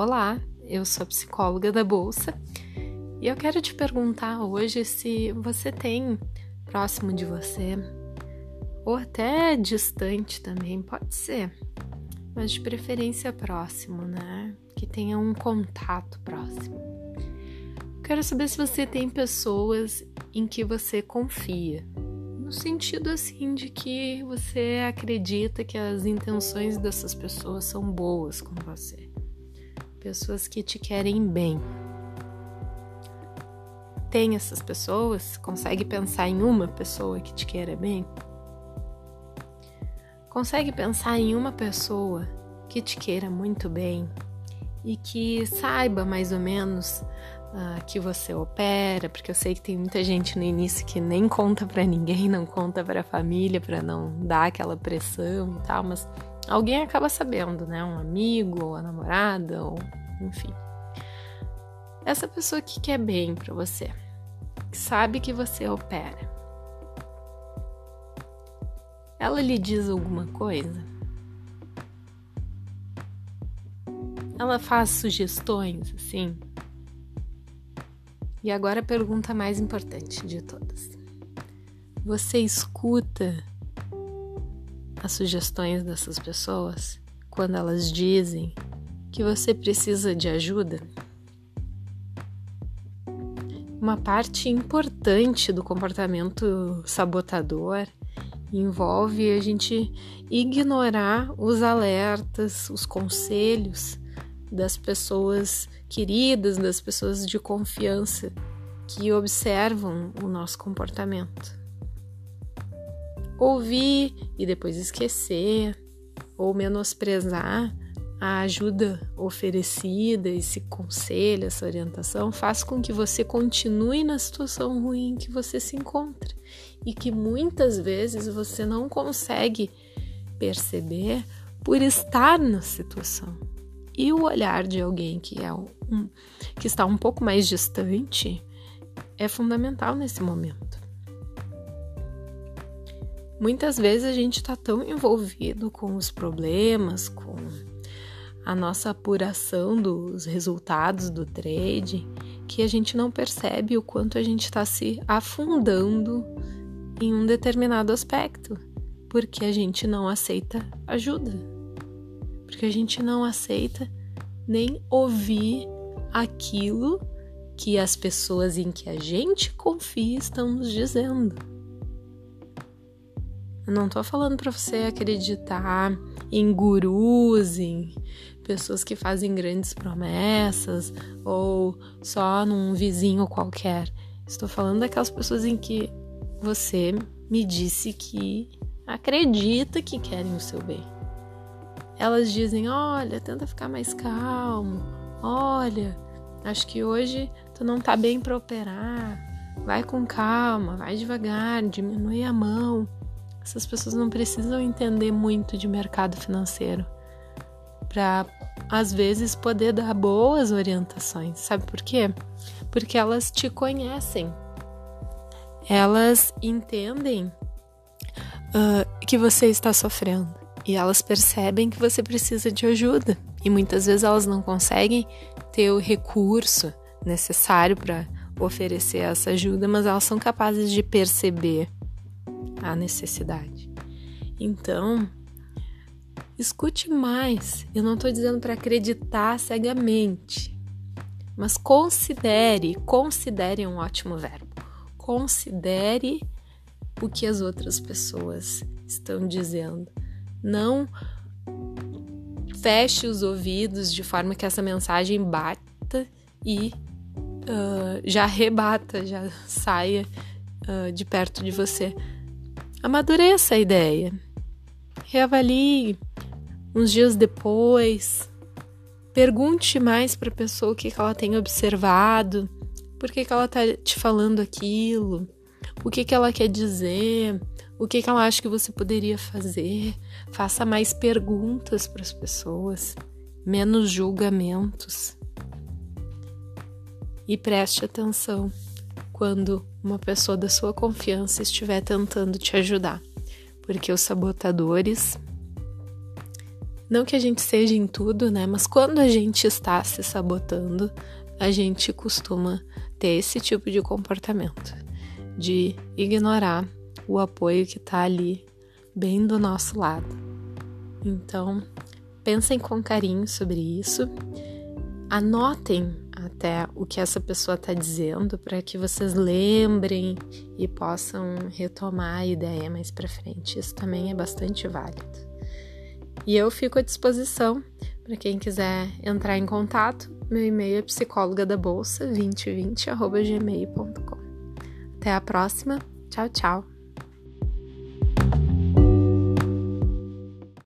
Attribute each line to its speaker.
Speaker 1: Olá, eu sou psicóloga da Bolsa e eu quero te perguntar hoje se você tem próximo de você, ou até distante também, pode ser, mas de preferência próximo, né? Que tenha um contato próximo. Quero saber se você tem pessoas em que você confia, no sentido assim de que você acredita que as intenções dessas pessoas são boas com você pessoas que te querem bem. Tem essas pessoas? Consegue pensar em uma pessoa que te queira bem? Consegue pensar em uma pessoa que te queira muito bem e que saiba mais ou menos uh, que você opera? Porque eu sei que tem muita gente no início que nem conta para ninguém, não conta para a família para não dar aquela pressão e tal, mas alguém acaba sabendo, né? Um amigo, ou a namorada, ou enfim. Essa pessoa que quer bem para você, que sabe que você opera, ela lhe diz alguma coisa? Ela faz sugestões, assim? E agora a pergunta mais importante de todas. Você escuta as sugestões dessas pessoas quando elas dizem que você precisa de ajuda? Uma parte importante do comportamento sabotador envolve a gente ignorar os alertas, os conselhos das pessoas queridas, das pessoas de confiança que observam o nosso comportamento ouvir e depois esquecer ou menosprezar a ajuda oferecida, esse conselho, essa orientação, faz com que você continue na situação ruim que você se encontra e que muitas vezes você não consegue perceber por estar na situação. E o olhar de alguém que é um, que está um pouco mais distante é fundamental nesse momento. Muitas vezes a gente está tão envolvido com os problemas, com a nossa apuração dos resultados do trade que a gente não percebe o quanto a gente está se afundando em um determinado aspecto, porque a gente não aceita ajuda, porque a gente não aceita nem ouvir aquilo que as pessoas em que a gente confia estão nos dizendo. Eu não tô falando para você acreditar em gurus, em pessoas que fazem grandes promessas ou só num vizinho qualquer. Estou falando daquelas pessoas em que você me disse que acredita que querem o seu bem. Elas dizem: "Olha, tenta ficar mais calmo. Olha, acho que hoje tu não tá bem para operar. Vai com calma, vai devagar, diminui a mão." Essas pessoas não precisam entender muito de mercado financeiro para às vezes poder dar boas orientações. Sabe por quê? Porque elas te conhecem. Elas entendem uh, que você está sofrendo e elas percebem que você precisa de ajuda. E muitas vezes elas não conseguem ter o recurso necessário para oferecer essa ajuda, mas elas são capazes de perceber a necessidade. Então, escute mais. Eu não estou dizendo para acreditar cegamente, mas considere, considere um ótimo verbo. Considere o que as outras pessoas estão dizendo. Não feche os ouvidos de forma que essa mensagem bata e uh, já rebata, já saia uh, de perto de você. Amadureça a ideia. Reavalie uns dias depois. Pergunte mais para a pessoa o que, que ela tem observado, por que, que ela está te falando aquilo, o que, que ela quer dizer, o que, que ela acha que você poderia fazer. Faça mais perguntas para as pessoas, menos julgamentos. E preste atenção quando uma pessoa da sua confiança estiver tentando te ajudar, porque os sabotadores Não que a gente seja em tudo, né? Mas quando a gente está se sabotando, a gente costuma ter esse tipo de comportamento de ignorar o apoio que está ali bem do nosso lado. Então, pensem com carinho sobre isso, anotem até o que essa pessoa está dizendo para que vocês lembrem e possam retomar a ideia mais para frente. Isso também é bastante válido. E eu fico à disposição para quem quiser entrar em contato. Meu e-mail é psicóloga da bolsa 2020@gmail.com. Até a próxima. Tchau, tchau.